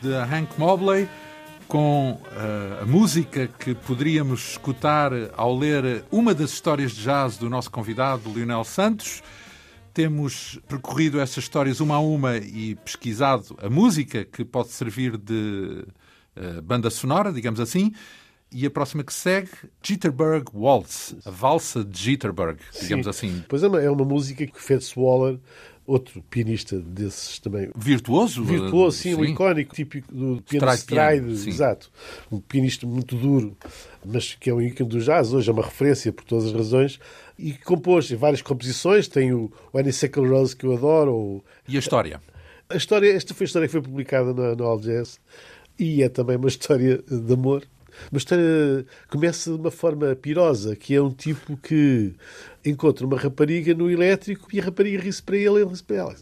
De Hank Mobley com eh, a música que poderíamos escutar ao ler uma das histórias de jazz do nosso convidado Lionel Santos. temos percorrido essas histórias uma a uma e pesquisado a música que pode servir de uh, banda sonora, digamos assim. E a próxima que segue, Jitterbug Waltz, a valsa de Jitterbug, digamos Sim. assim. Pois é uma, é uma música que Fats Waller, outro pianista desses também. Virtuoso? Virtuoso, sim, sim. um icónico, típico do piano stride, stride exato. Um pianista muito duro, mas que é um ícone do jazz, hoje é uma referência por todas as razões, e que compôs várias composições, tem o Honeysuckle Rose que eu adoro. Ou... E a história? A história, esta foi a história que foi publicada no, no All Jazz, e é também uma história de amor uma história começa de uma forma pirosa, que é um tipo que encontra uma rapariga no elétrico e a rapariga ri-se para ele e ele ri-se para ela.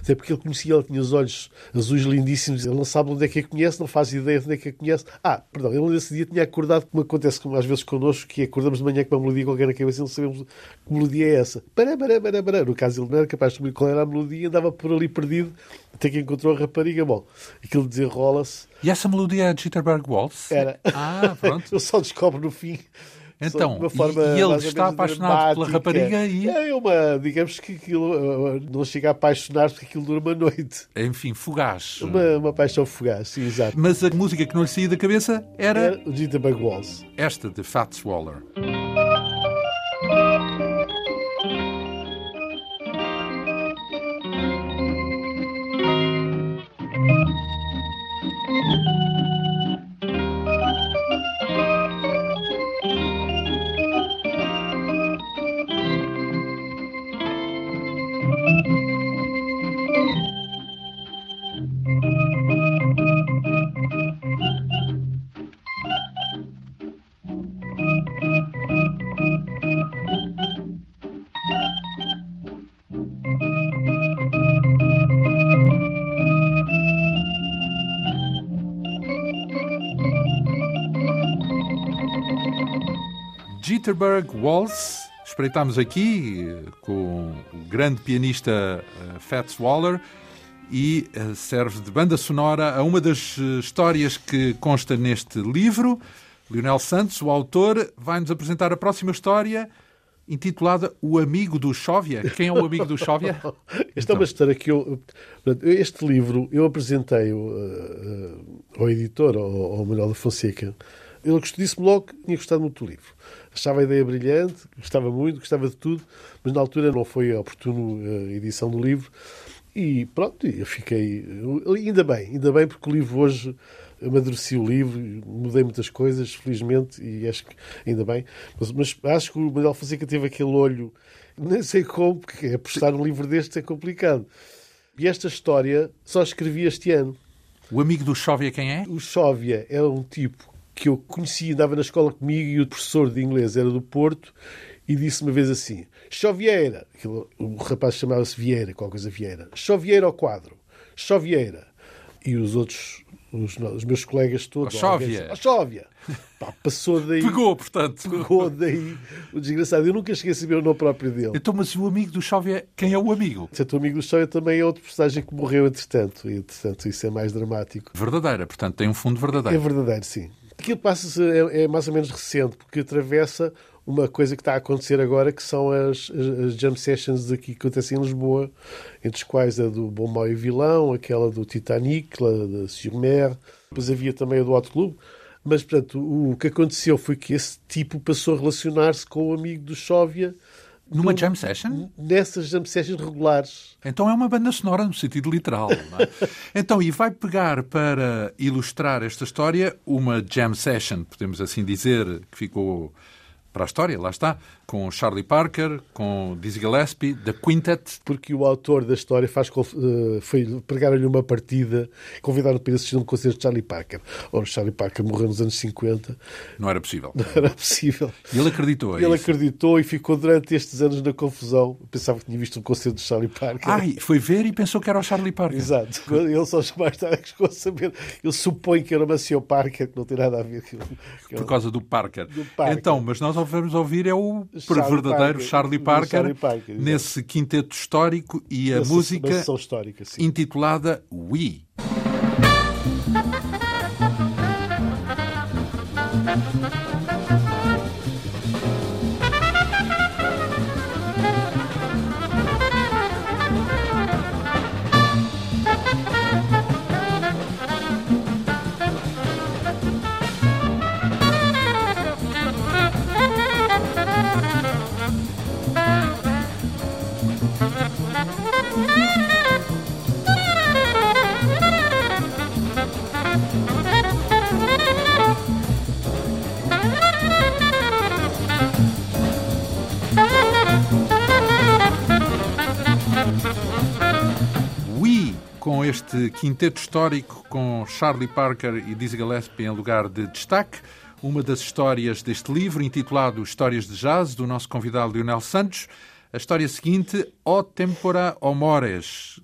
Até porque ele conhecia, ela tinha os olhos azuis lindíssimos, ele não sabe onde é que a conhece, não faz ideia de onde é que a conhece. Ah, perdão, ele nesse dia tinha acordado, como acontece às vezes connosco, que acordamos de manhã com uma melodia qualquer na cabeça e não sabemos que melodia é essa. Pará, pará, pará, pará. No caso, ele não era capaz de saber qual era a melodia, andava por ali perdido, até que encontrou a rapariga. Bom, aquilo desenrola-se. E essa melodia é Jitterbug Waltz? Era. Ah, pronto. *laughs* ele só descobre no fim. Então, e, ele está apaixonado pela rapariga e... É uma, digamos que aquilo não chega a apaixonar-se porque aquilo dura uma noite. Enfim, fugaz. Uma, uma paixão fugaz, sim, exato. Mas a música que não lhe saía da cabeça era... Era o Jitterbug Waltz. Esta, de Fats Waller. Jitterbug Waltz. Espreitámos aqui eh, com o grande pianista uh, Fats Waller e uh, serve de banda sonora a uma das histórias que consta neste livro. Lionel Santos, o autor, vai-nos apresentar a próxima história intitulada O Amigo do Chóvia. Quem é o Amigo do Chóvia? *laughs* Esta então. é uma história que eu. Este livro eu apresentei ao editor, ao Manuel da Fonseca. Ele disse-me logo que tinha gostado muito do livro. Achava a ideia brilhante, gostava muito, gostava de tudo, mas na altura não foi a oportuna eh, edição do livro. E pronto, eu fiquei. Ainda bem, ainda bem, porque o livro hoje amadureci o livro, mudei muitas coisas, felizmente, e acho que ainda bem. Mas, mas acho que o Manuel Fonseca teve aquele olho, nem sei como, porque apostar num livro deste é complicado. E esta história só escrevi este ano. O amigo do Chóvia quem é? O Chóvia é um tipo que eu conhecia, andava na escola comigo e o professor de inglês era do Porto e disse uma vez assim: Chovieira, o rapaz chamava-se Vieira, qualquer coisa Vieira, Chovieira ao quadro, Chovieira. E os outros, os, os meus colegas todos. Chóvia. Chóvia. Pá, passou daí. Pegou, portanto. Pegou daí o desgraçado. Eu nunca cheguei a saber o nome próprio dele. Então, mas o amigo do Chóvia, quem é o amigo? O amigo do Chóvia também é outro personagem que morreu entretanto. E, entretanto, isso é mais dramático. Verdadeira, portanto, tem um fundo verdadeiro. É verdadeiro, sim. Aquilo passa é, é mais ou menos recente, porque atravessa uma coisa que está a acontecer agora, que são as, as, as jam sessions aqui que acontecem em Lisboa, entre as quais a do Bom Mau e Vilão, aquela do Titanic, a da Surmer, depois havia também a do Hot Club. Mas, portanto, o que aconteceu foi que esse tipo passou a relacionar-se com o amigo do Chóvia numa no, jam session? Nessas jam sessions regulares. Então é uma banda sonora no sentido literal. É? *laughs* então, e vai pegar para ilustrar esta história uma jam session, podemos assim dizer, que ficou para a história, lá está, com Charlie Parker, com Dizzy Gillespie, The Quintet. Porque o autor da história faz, uh, foi pregar-lhe uma partida, convidar-no para assistir um concerto de Charlie Parker. Ora, Charlie Parker morreu nos anos 50. Não era possível. Não era possível. E ele acreditou. É ele isso. acreditou e ficou durante estes anos na confusão. Pensava que tinha visto um concerto de Charlie Parker. Ai, foi ver e pensou que era o Charlie Parker. Exato. Ele só mais tarde chegou a saber. Ele supõe que era o Macio Parker, que não tem nada a ver com. Por causa do Parker. do Parker. Então, mas nós vamos ouvir é o Charlie verdadeiro Parker, Charlie Parker, Charlie Parker nesse quinteto histórico e a Nessa música histórica, intitulada We. Este quinteto histórico com Charlie Parker e Dizzy Gillespie em lugar de destaque. Uma das histórias deste livro, intitulado Histórias de Jazz, do nosso convidado Leonel Santos. A história seguinte, O Tempora o Mores,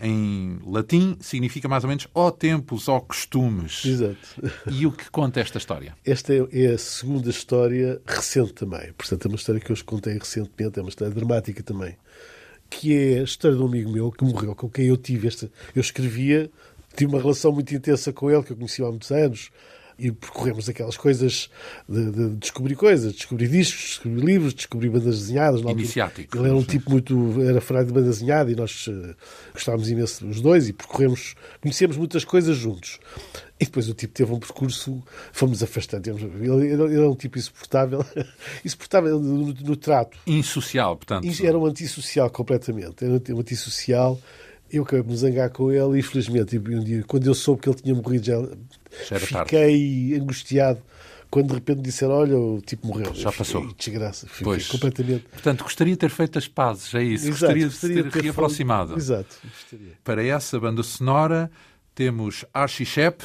em latim significa mais ou menos ó tempos, ó costumes. Exato. E o que conta esta história? Esta é a segunda história recente também. Portanto, é uma história que eu os contei recentemente, é uma história dramática também. Que é a história de um amigo meu que morreu, com quem eu tive esta. Eu escrevia, tive uma relação muito intensa com ele, que eu conheci há muitos anos e percorremos aquelas coisas de, de, descobrir coisas, descobrir discos, descobrir livros, descobrir bandas desenhadas. Iniciático. Ele era um tipo muito. era fanático de banda desenhada e nós uh, gostávamos imenso os dois e percorremos, conhecemos muitas coisas juntos. E depois o tipo teve um percurso, fomos afastando. Ele, ele, ele era um tipo insuportável, *laughs* insuportável no, no trato. Insocial, portanto. Era um antissocial completamente. Era um antissocial eu acabei de me zangar com ele e, infelizmente, um dia, quando eu soube que ele tinha morrido, já, já fiquei tarde. angustiado. Quando de repente disseram, olha, o tipo morreu. Já passou. Fiquei, desgraça. Fiquei pois. completamente. Portanto, gostaria de ter feito as pazes, é isso. Exato, gostaria, gostaria de ter, ter reaproximado. Exato. Gostaria. Para essa banda sonora, temos Archie Shepp,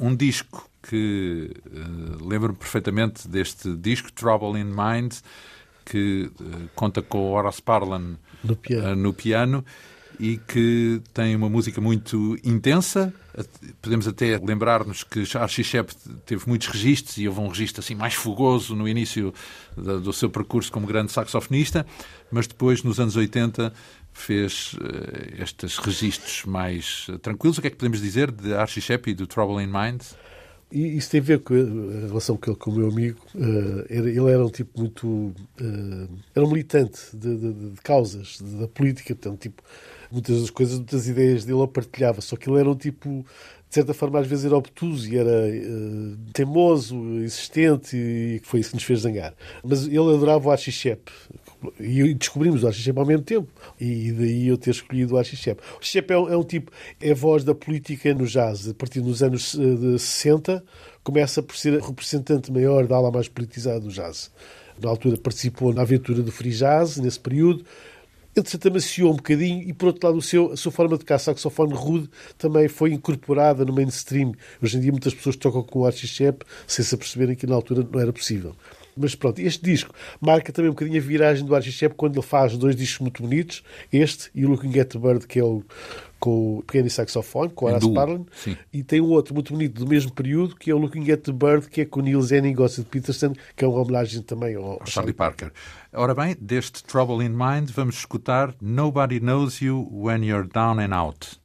um disco que uh, lembro-me perfeitamente deste disco, Trouble in Mind, que uh, conta com Horace Parlan no piano. Uh, no piano e que tem uma música muito intensa. Podemos até lembrar-nos que Archie Shepp teve muitos registros e houve um registro assim mais fogoso no início do seu percurso como grande saxofonista, mas depois, nos anos 80, fez uh, estes registros mais tranquilos. O que é que podemos dizer de Archie Shepp e do Trouble in Mind? E isso tem a ver com a relação que ele com o meu amigo. Ele era um tipo muito. Era um militante de, de, de causas, da política, portanto, tipo, muitas das coisas, muitas ideias dele eu partilhava, só que ele era um tipo, de certa forma, às vezes era obtuso e era uh, teimoso, insistente, e foi isso que nos fez zangar. Mas ele adorava o Archie Shepp, e descobrimos o Archie Shepp ao mesmo tempo, e daí eu ter escolhido o Archie Shepp. O Archie Shepp é um, é um tipo, é a voz da política no jazz, a partir dos anos uh, 60, começa por ser representante maior da ala mais politizada do jazz. Na altura participou na aventura do free jazz, nesse período, entretanto amaciou um bocadinho e, por outro lado, o seu, a sua forma de tocar saxofone rude também foi incorporada no mainstream. Hoje em dia muitas pessoas tocam com o Archie Shepp sem se aperceberem que na altura não era possível. Mas pronto, este disco marca também um bocadinho a viragem do Archie Shepp quando ele faz dois discos muito bonitos, este e o Looking at the Bird, que é o com o e saxofone, com Horace Parlan, e tem um outro muito bonito do mesmo período, que é o Looking at the Bird, que é com o Neil Zenning e Gossett Peterson, que é uma homenagem também ao, ao Charlie Parker. Ora bem, deste Trouble in Mind, vamos escutar Nobody Knows You When You're Down and Out.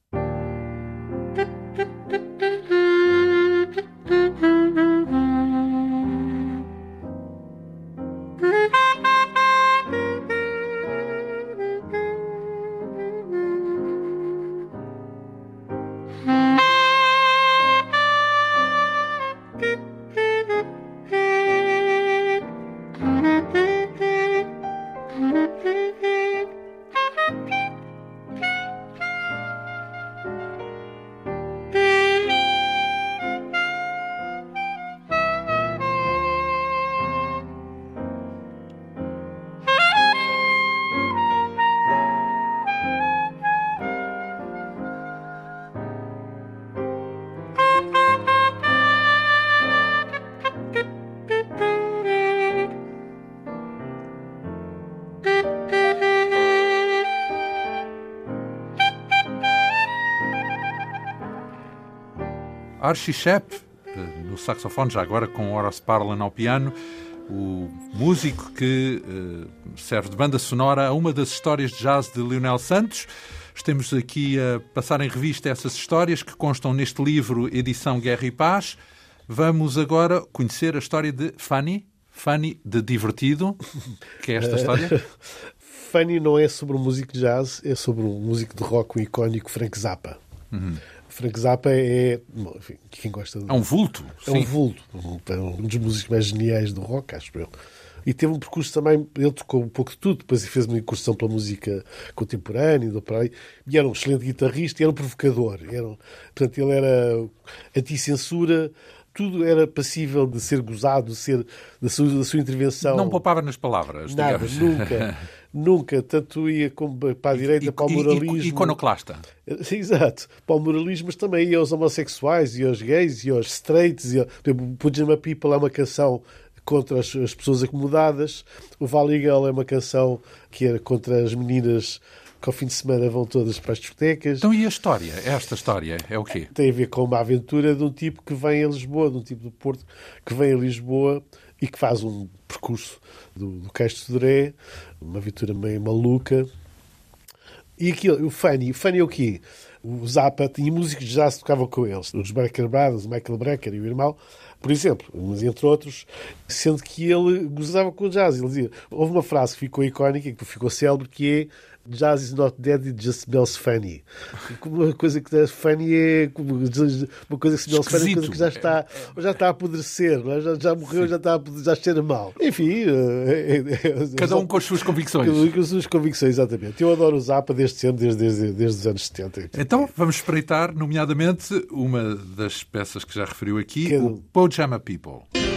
Archie Shepp, eh, no saxofone, já agora com Horace Parlan ao piano, o músico que uh, serve de banda sonora a uma das histórias de jazz de Lionel Santos. Estamos aqui a passar em revista essas histórias que constam neste livro Edição Guerra e Paz. Vamos agora conhecer a história de Fanny, Fanny de Divertido, que é esta história. Fanny não é sobre um músico de jazz, é sobre um músico de rock, o icónico Frank Zappa. Uhum. Frank Zappa é. Enfim, quem gosta de... É um vulto. É sim. um vulto. É um dos músicos mais geniais do rock, acho eu. E teve um percurso também. Ele tocou um pouco de tudo, depois fez uma incursão pela música contemporânea, do para aí. E era um excelente guitarrista e era um provocador. Era, portanto, ele era anti-censura tudo era passível de ser gozado, de ser da sua, da sua intervenção. Não poupava nas palavras, Nada, digamos. nunca. *laughs* nunca tanto ia como para a direita, e, para o moralismo. E, iconoclasta. Exato, para o moralismo, mas também ia aos homossexuais, e aos gays, e aos straights. E, Pujama People é uma canção contra as, as pessoas acomodadas. O Valley Girl é uma canção que era contra as meninas que ao fim de semana vão todas para as discotecas. Então e a história? Esta história é o quê? Tem a ver com uma aventura de um tipo que vem a Lisboa, de um tipo do Porto que vem a Lisboa e que faz um percurso do, do Castro de uma aventura meio maluca. E aquilo, o Fanny, o Fanny é o quê? O Zappa tinha músicos que já se tocavam com eles, os Brecker Brothers, o Michael Brecker e o irmão, por exemplo, mas entre outros, sendo que ele gozava com o jazz. Ele dizia, houve uma frase que ficou icónica, que ficou célebre, que é Jazz is not dead, it just smells funny. Uma coisa que é funny é uma coisa que smells funny, uma coisa que já está, já está a apodrecer, é? já, já morreu, Sim. já está a, já cheira mal. Enfim, é, é, cada um com as suas convicções. Cada um com as suas convicções, exatamente. Eu adoro o Zappa desde sempre, desde, desde, desde os anos 70. Então vamos espreitar, nomeadamente, uma das peças que já referiu aqui, que... o Pojama People.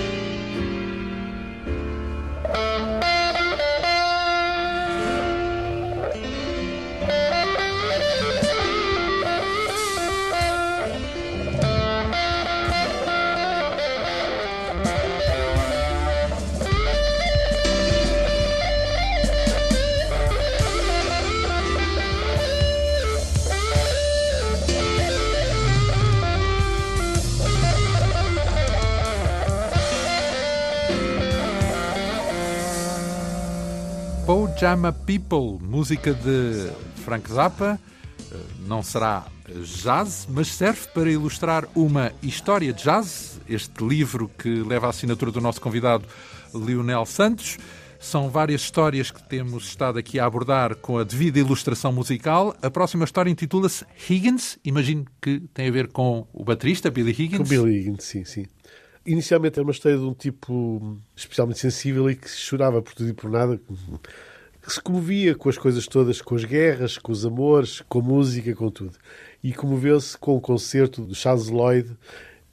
Pajama People, música de Frank Zappa. Eh, não será jazz, mas serve para ilustrar uma história de jazz, este livro que leva a assinatura do nosso convidado Lionel Santos. São várias histórias que temos estado aqui a abordar com a devida ilustração musical. A próxima história intitula-se Higgins. Imagino que tem a ver com o baterista Billy Higgins. Com Billy Higgins, sim, sim. Inicialmente era uma história de um tipo especialmente sensível e que chorava por tudo e por nada que se comovia com as coisas todas, com as guerras, com os amores, com a música, com tudo. E comoveu-se com o concerto do Charles Lloyd.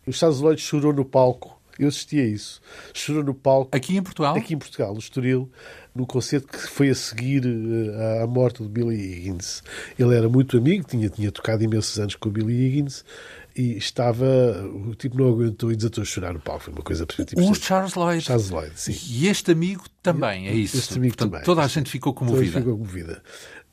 O Charles Lloyd chorou no palco. Eu assisti a isso. Chorou no palco. Aqui em Portugal? Aqui em Portugal, no Estoril, no concerto que foi a seguir eh, à morte de Billy Higgins. Ele era muito amigo, tinha, tinha tocado imensos anos com o Billy Higgins e estava. O tipo não aguentou e desatou a chorar no palco. Foi uma coisa tipo, O Charles Lloyd. Charles Lloyd, sim. E este amigo também, é isso. Este amigo Portanto, também. Toda a gente ficou comovida. Toda a gente ficou comovida.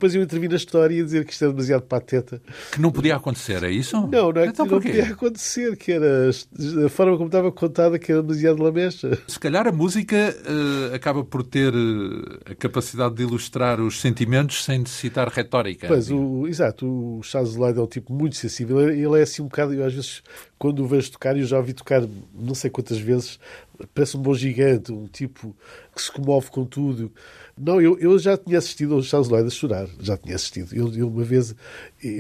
Depois eu intervi na história e dizer que isto era demasiado pateta. Que não podia acontecer, é isso? Não, não é então, que não podia acontecer, que era a forma como estava contada que era demasiado lamecha. Se calhar a música uh, acaba por ter uh, a capacidade de ilustrar os sentimentos sem necessitar retórica. Pois, o, exato, o Charles Lloyd é um tipo muito sensível. Ele é assim um bocado, eu às vezes, quando o vejo tocar, e eu já ouvi tocar não sei quantas vezes, parece um bom gigante, um tipo que se comove com tudo. Não, eu, eu já tinha assistido ao Charles Lloyd a chorar, já tinha assistido. Eu, eu uma vez,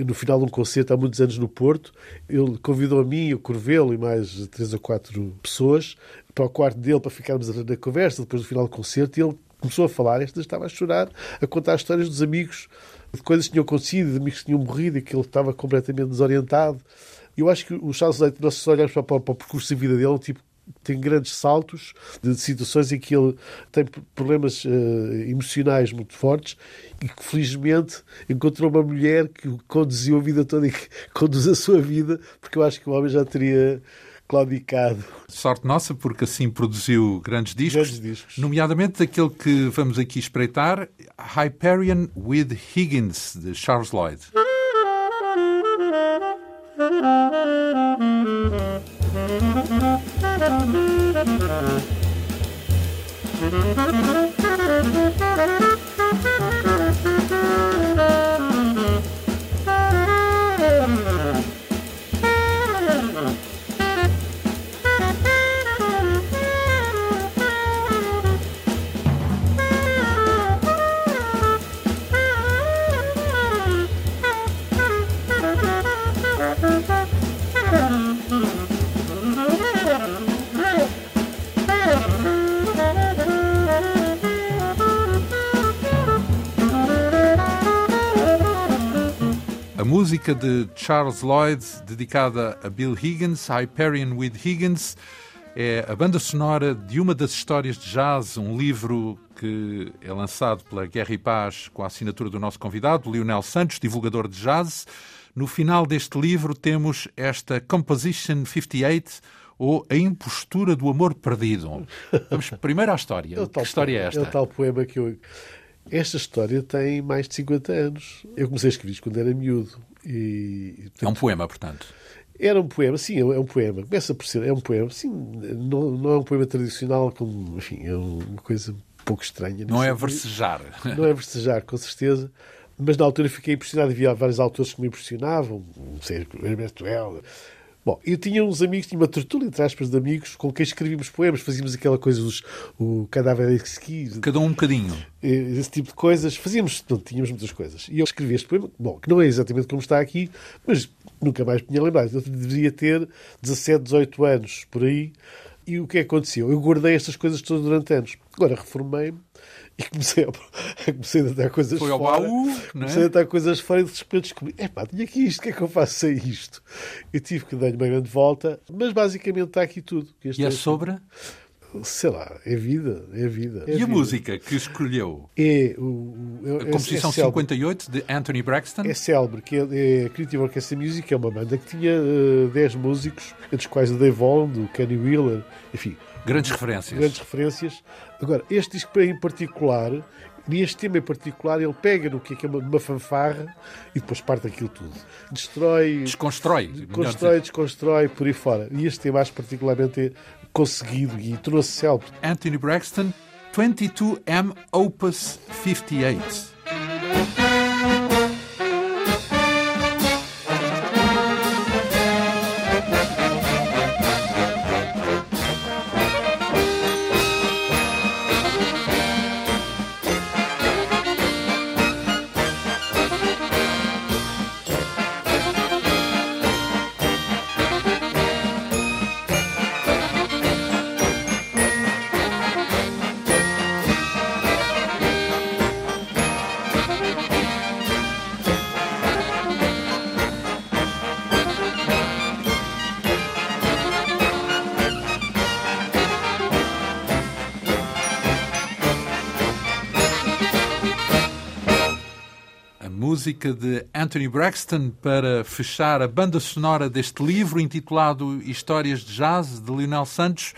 no final de um concerto, há muitos anos no Porto, ele convidou a mim, o Corvelo e mais três ou quatro pessoas para o quarto dele para ficarmos na conversa depois do final do concerto e ele começou a falar, esta estava a chorar, a contar histórias dos amigos, de coisas que tinham acontecido, de amigos que tinham morrido e que ele estava completamente desorientado. Eu acho que o Charles Lloyd, nós olharmos para, para, para o percurso da vida dele, é um tipo tem grandes saltos de situações em que ele tem problemas uh, emocionais muito fortes e que felizmente encontrou uma mulher que conduziu a vida toda e que *laughs* conduz a sua vida, porque eu acho que o homem já teria claudicado. Sorte nossa, porque assim produziu grandes discos, grandes discos. nomeadamente aquele que vamos aqui espreitar, Hyperion with Higgins, de Charles Lloyd. *laughs* Thank you. Música de Charles Lloyd, dedicada a Bill Higgins, Hyperion with Higgins. é a banda sonora de uma das histórias de jazz, um livro que é lançado pela Guerra e Paz com a assinatura do nosso convidado, Lionel Santos, divulgador de jazz. No final deste livro temos esta Composition 58, ou A Impostura do Amor Perdido. *laughs* Vamos primeiro à história. É que história é esta? É o tal poema que eu... Esta história tem mais de 50 anos. Eu comecei a escrever quando era miúdo. E, portanto, é um poema, portanto. Era um poema, sim, é um poema. Começa por ser, é um poema, sim, não, não é um poema tradicional, como, enfim, é uma coisa um pouco estranha. Não é versejar. Não é versejar, com certeza. Mas na altura fiquei impressionado, havia vários autores que me impressionavam, não sei, Herberto Heller, Bom, eu tinha uns amigos, tinha uma tertúlia, entre aspas, de amigos com quem escrevíamos poemas, fazíamos aquela coisa dos o cadáver ski. Cada um um bocadinho. Esse tipo de coisas. Fazíamos, não, tínhamos muitas coisas. E eu escrevi este poema, bom, que não é exatamente como está aqui, mas nunca mais me tinha lembrado. Eu deveria ter 17, 18 anos por aí. E o que é que aconteceu? Eu guardei estas coisas todas durante anos. Agora reformei-me *laughs* e comecei a, *laughs* comecei a dar coisas Foi ao fora. Baú, é? comecei a dar coisas fora e de repente descobri, epá, tinha aqui isto, o que é que eu faço sem isto? Eu tive que dar uma grande volta, mas basicamente está aqui tudo. e é, é sobre? sei lá, é vida, é vida. É e vida. a música que escolheu? É, o, é, a composição é 58 de Anthony Braxton? É célebre, que é, é a Creative Orchestra Music, é uma banda que tinha uh, 10 músicos, entre os quais o Dave Vaughan, o Kenny Wheeler, enfim. Grandes referências. Grandes referências. Agora, este disco em particular, neste tema em particular, ele pega no que é, uma, uma fanfarra e depois parte aquilo tudo. Destrói. Desconstrói. Constrói, desconstrói, por aí fora. E este tema, acho particularmente conseguido e trouxe célebre. Anthony Braxton, 22M Opus 58. Música de Anthony Braxton para fechar a banda sonora deste livro intitulado Histórias de Jazz, de Lionel Santos.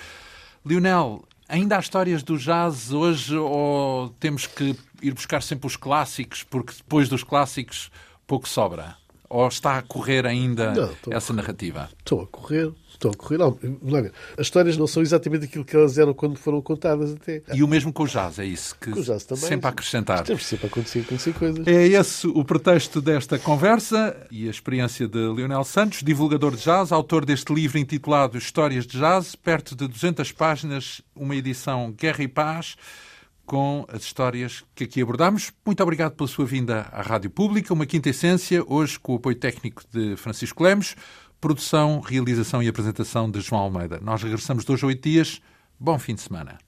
Lionel, ainda há histórias do jazz hoje ou temos que ir buscar sempre os clássicos, porque depois dos clássicos pouco sobra? Ou está a correr ainda não, essa narrativa? Estou a correr. Estão a correr. Não, as histórias não são exatamente aquilo que elas eram quando foram contadas até. E o mesmo com o jazz, é isso? Que com o jazz também. Sempre a acrescentar. Temos sempre a acontecer, acontecer coisas. É esse o pretexto desta conversa e a experiência de Leonel Santos, divulgador de jazz, autor deste livro intitulado Histórias de Jazz, perto de 200 páginas, uma edição Guerra e Paz com as histórias que aqui abordamos. Muito obrigado pela sua vinda à Rádio Pública, uma quinta essência, hoje com o apoio técnico de Francisco Lemos. Produção, realização e apresentação de João Almeida. Nós regressamos dois a oito dias. Bom fim de semana.